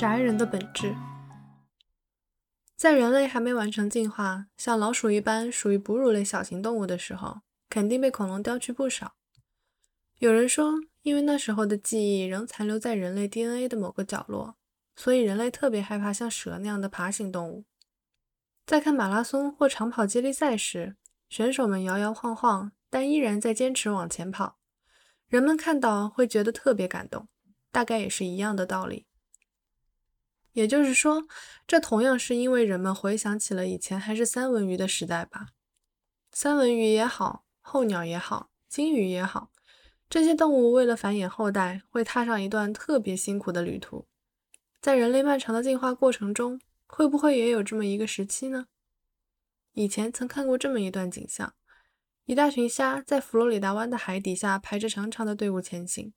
宅人的本质。在人类还没完成进化，像老鼠一般属于哺乳类小型动物的时候，肯定被恐龙叼去不少。有人说，因为那时候的记忆仍残留在人类 DNA 的某个角落，所以人类特别害怕像蛇那样的爬行动物。在看马拉松或长跑接力赛时，选手们摇摇晃晃，但依然在坚持往前跑，人们看到会觉得特别感动。大概也是一样的道理。也就是说，这同样是因为人们回想起了以前还是三文鱼的时代吧。三文鱼也好，候鸟也好，金鱼也好，这些动物为了繁衍后代，会踏上一段特别辛苦的旅途。在人类漫长的进化过程中，会不会也有这么一个时期呢？以前曾看过这么一段景象：一大群虾在佛罗里达湾的海底下排着长长的队伍前行。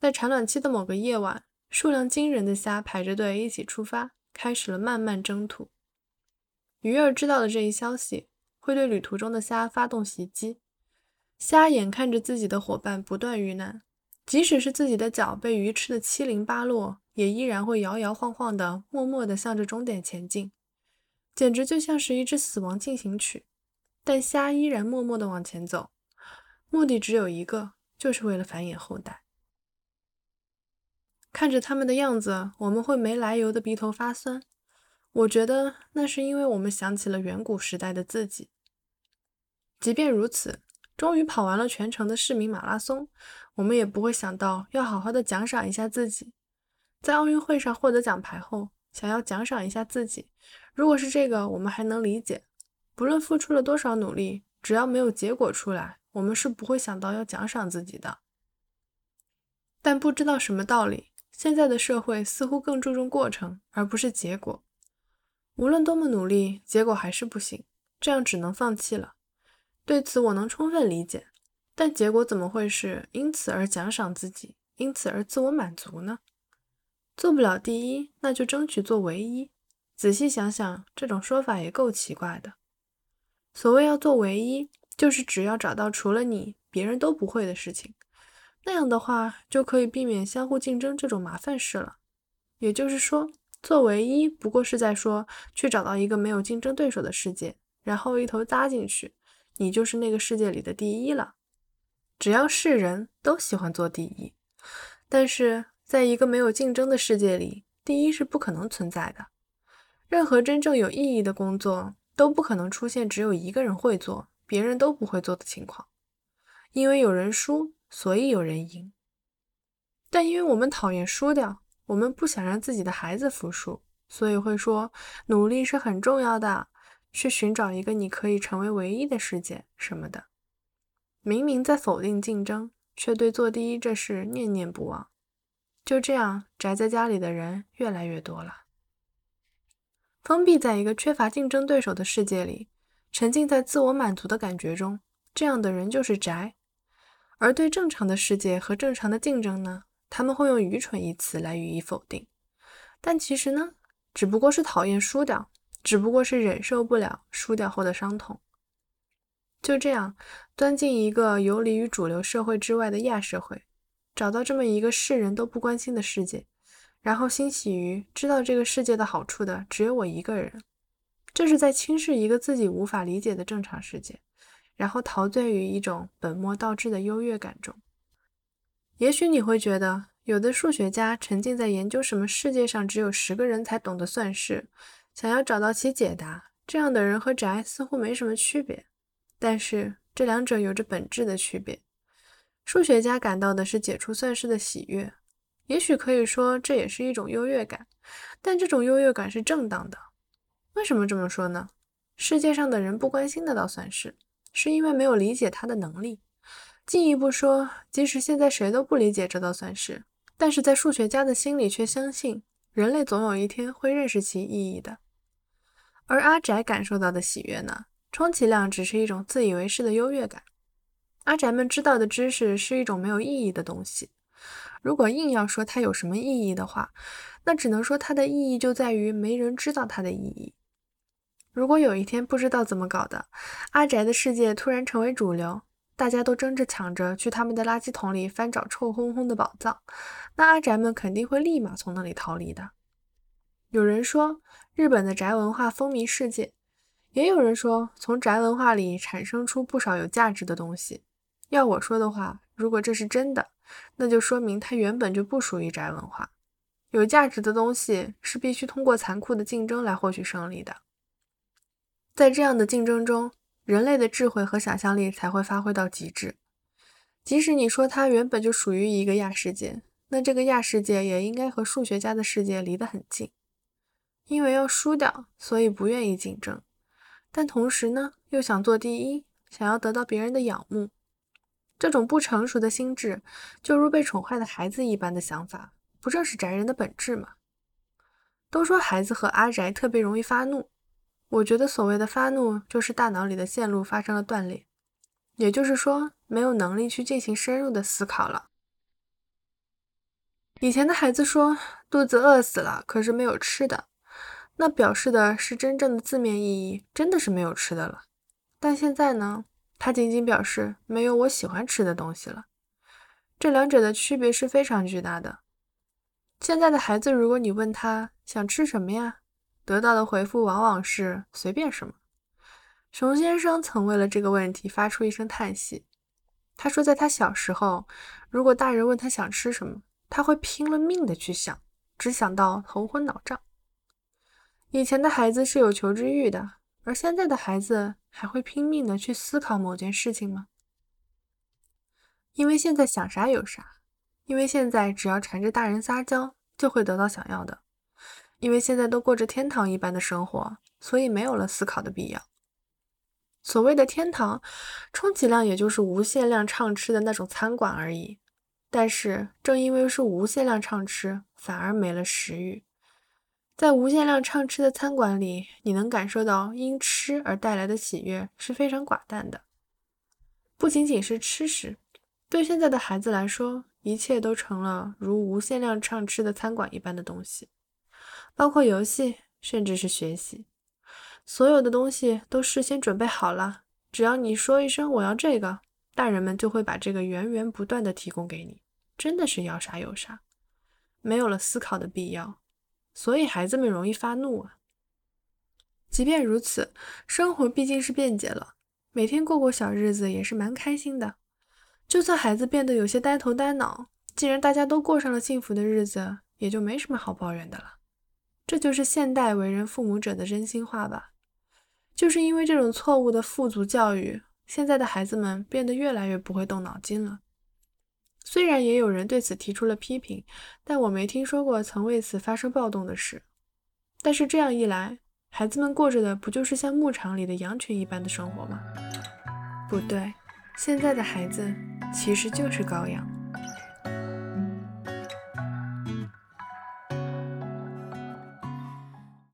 在产卵期的某个夜晚，数量惊人的虾排着队一起出发，开始了漫漫征途。鱼儿知道了这一消息，会对旅途中的虾发动袭击。虾眼看着自己的伙伴不断遇难，即使是自己的脚被鱼吃的七零八落，也依然会摇摇晃晃的，默默地向着终点前进，简直就像是一支死亡进行曲。但虾依然默默地往前走，目的只有一个，就是为了繁衍后代。看着他们的样子，我们会没来由的鼻头发酸。我觉得那是因为我们想起了远古时代的自己。即便如此，终于跑完了全程的市民马拉松，我们也不会想到要好好的奖赏一下自己。在奥运会上获得奖牌后，想要奖赏一下自己，如果是这个，我们还能理解。不论付出了多少努力，只要没有结果出来，我们是不会想到要奖赏自己的。但不知道什么道理。现在的社会似乎更注重过程，而不是结果。无论多么努力，结果还是不行，这样只能放弃了。对此我能充分理解，但结果怎么会是因此而奖赏自己，因此而自我满足呢？做不了第一，那就争取做唯一。仔细想想，这种说法也够奇怪的。所谓要做唯一，就是只要找到除了你，别人都不会的事情。那样的话，就可以避免相互竞争这种麻烦事了。也就是说，做唯一不过是在说，去找到一个没有竞争对手的世界，然后一头扎进去，你就是那个世界里的第一了。只要是人都喜欢做第一，但是在一个没有竞争的世界里，第一是不可能存在的。任何真正有意义的工作都不可能出现只有一个人会做，别人都不会做的情况，因为有人输。所以有人赢，但因为我们讨厌输掉，我们不想让自己的孩子服输，所以会说努力是很重要的，去寻找一个你可以成为唯一的世界什么的。明明在否定竞争，却对做第一这事念念不忘。就这样，宅在家里的人越来越多了。封闭在一个缺乏竞争对手的世界里，沉浸在自我满足的感觉中，这样的人就是宅。而对正常的世界和正常的竞争呢，他们会用愚蠢一词来予以否定。但其实呢，只不过是讨厌输掉，只不过是忍受不了输掉后的伤痛。就这样，钻进一个游离于主流社会之外的亚社会，找到这么一个世人都不关心的世界，然后欣喜于知道这个世界的好处的只有我一个人，这是在轻视一个自己无法理解的正常世界。然后陶醉于一种本末倒置的优越感中。也许你会觉得，有的数学家沉浸在研究什么世界上只有十个人才懂得算式，想要找到其解答，这样的人和宅似乎没什么区别。但是这两者有着本质的区别。数学家感到的是解除算式的喜悦，也许可以说这也是一种优越感，但这种优越感是正当的。为什么这么说呢？世界上的人不关心那道算式。是因为没有理解它的能力。进一步说，即使现在谁都不理解这道算式，但是在数学家的心里却相信，人类总有一天会认识其意义的。而阿宅感受到的喜悦呢？充其量只是一种自以为是的优越感。阿宅们知道的知识是一种没有意义的东西。如果硬要说它有什么意义的话，那只能说它的意义就在于没人知道它的意义。如果有一天不知道怎么搞的，阿宅的世界突然成为主流，大家都争着抢着去他们的垃圾桶里翻找臭烘烘的宝藏，那阿宅们肯定会立马从那里逃离的。有人说日本的宅文化风靡世界，也有人说从宅文化里产生出不少有价值的东西。要我说的话，如果这是真的，那就说明它原本就不属于宅文化。有价值的东西是必须通过残酷的竞争来获取胜利的，在这样的竞争中，人类的智慧和想象力才会发挥到极致。即使你说它原本就属于一个亚世界，那这个亚世界也应该和数学家的世界离得很近。因为要输掉，所以不愿意竞争，但同时呢，又想做第一，想要得到别人的仰慕。这种不成熟的心智，就如被宠坏的孩子一般的想法。不正是宅人的本质吗？都说孩子和阿宅特别容易发怒，我觉得所谓的发怒，就是大脑里的线路发生了断裂，也就是说，没有能力去进行深入的思考了。以前的孩子说肚子饿死了，可是没有吃的，那表示的是真正的字面意义，真的是没有吃的了。但现在呢，他仅仅表示没有我喜欢吃的东西了，这两者的区别是非常巨大的。现在的孩子，如果你问他想吃什么呀，得到的回复往往是随便什么。熊先生曾为了这个问题发出一声叹息。他说，在他小时候，如果大人问他想吃什么，他会拼了命的去想，只想到头昏脑胀。以前的孩子是有求知欲的，而现在的孩子还会拼命的去思考某件事情吗？因为现在想啥有啥。因为现在只要缠着大人撒娇，就会得到想要的。因为现在都过着天堂一般的生活，所以没有了思考的必要。所谓的天堂，充其量也就是无限量畅吃的那种餐馆而已。但是正因为是无限量畅吃，反而没了食欲。在无限量畅吃的餐馆里，你能感受到因吃而带来的喜悦是非常寡淡的。不仅仅是吃食，对现在的孩子来说。一切都成了如无限量畅吃的餐馆一般的东西，包括游戏，甚至是学习，所有的东西都事先准备好了。只要你说一声“我要这个”，大人们就会把这个源源不断的提供给你，真的是要啥有啥，没有了思考的必要，所以孩子们容易发怒啊。即便如此，生活毕竟是便捷了，每天过过小日子也是蛮开心的。就算孩子变得有些呆头呆脑，既然大家都过上了幸福的日子，也就没什么好抱怨的了。这就是现代为人父母者的真心话吧。就是因为这种错误的富足教育，现在的孩子们变得越来越不会动脑筋了。虽然也有人对此提出了批评，但我没听说过曾为此发生暴动的事。但是这样一来，孩子们过着的不就是像牧场里的羊群一般的生活吗？不对。现在的孩子其实就是羔羊。